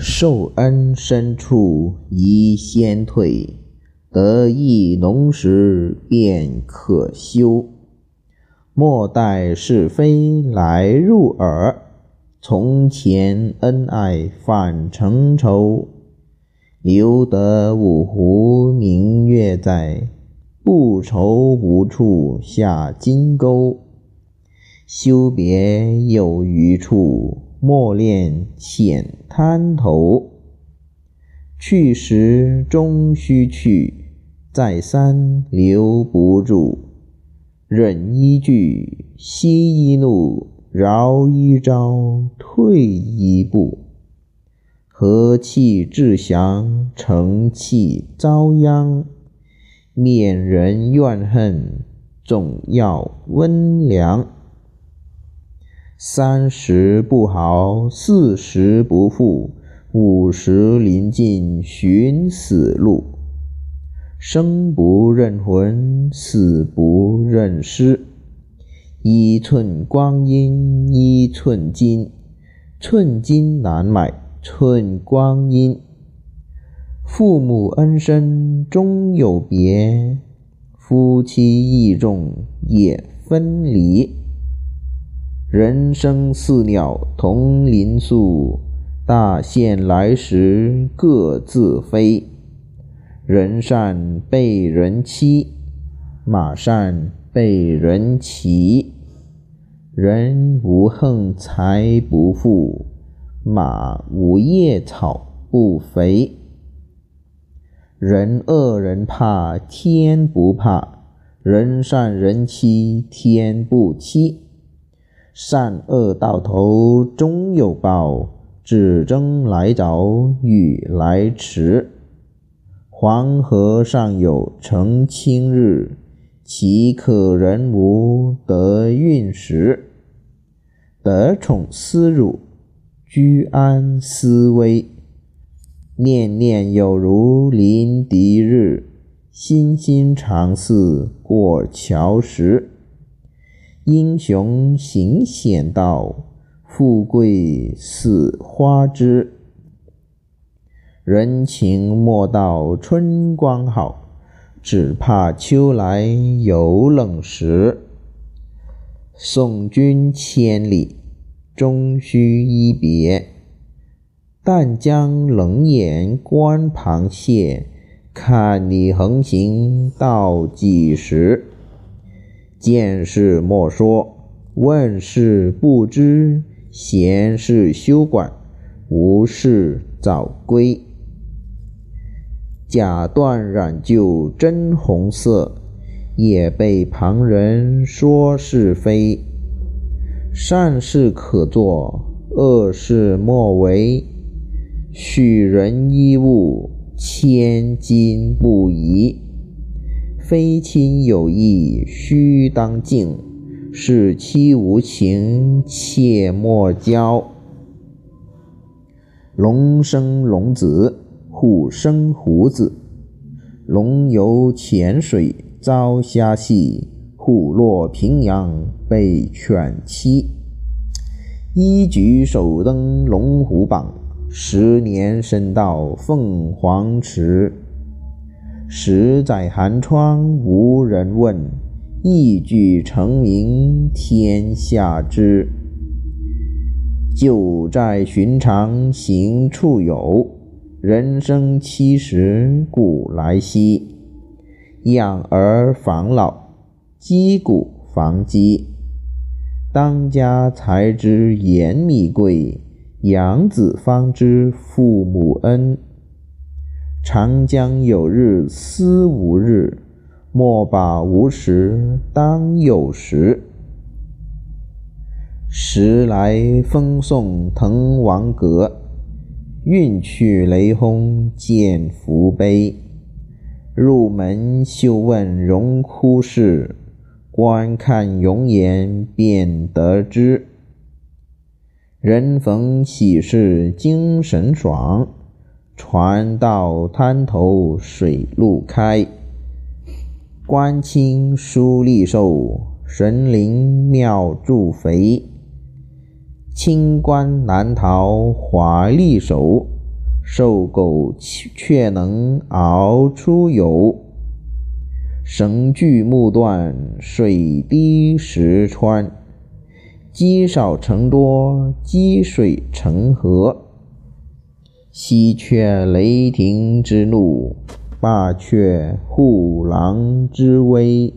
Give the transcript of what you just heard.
受恩深处宜先退，得意浓时便可休。莫待是非来入耳，从前恩爱反成仇。留得五湖明月在，不愁无处下金钩。休别有余处。莫恋浅滩头，去时终须去，再三留不住。忍一句，息一怒，饶一招，退一步。和气致祥，成气遭殃。免人怨恨，总要温良。三十不好，四十不富，五十临近寻死路。生不认魂，死不认尸。一寸光阴一寸金，寸金难买寸光阴。父母恩深终有别，夫妻义重也分离。人生似鸟同林宿，大限来时各自飞。人善被人欺，马善被人骑。人无横财不富，马无夜草不肥。人恶人怕天不怕，人善人欺天不欺。善恶到头终有报，只争来早与来迟。黄河尚有澄清日，岂可人无得运时？得宠思辱，居安思危。念念有如临敌日，心心常似过桥时。英雄行险道，富贵似花枝。人情莫道春光好，只怕秋来有冷时。送君千里，终须一别。但将冷眼观螃蟹，看你横行到几时。见事莫说，问事不知，闲事休管，无事早归。假断染就真红色，也被旁人说是非。善事可做，恶事莫为。许人衣物，千金不移。非亲有义，须当敬；是妻无情，切莫交。龙生龙子，虎生虎子。龙游浅水遭虾戏，虎落平阳被犬欺。一举手登龙虎榜，十年身到凤凰池。十载寒窗无人问，一举成名天下知。旧债寻常行处有，人生七十古来稀。养儿防老，积谷防饥。当家才知盐米贵，养子方知父母恩。长江有日思无日，莫把无时当有时。时来风送滕王阁，运去雷轰见福碑。入门休问荣枯事，观看容颜便得知。人逢喜事精神爽。船到滩头水路开，官清书吏瘦，神灵庙祝肥。清官难逃华丽手，瘦狗却能熬出油。绳锯木断，水滴石穿。积少成多，积水成河。西却雷霆之怒，罢却虎狼之威。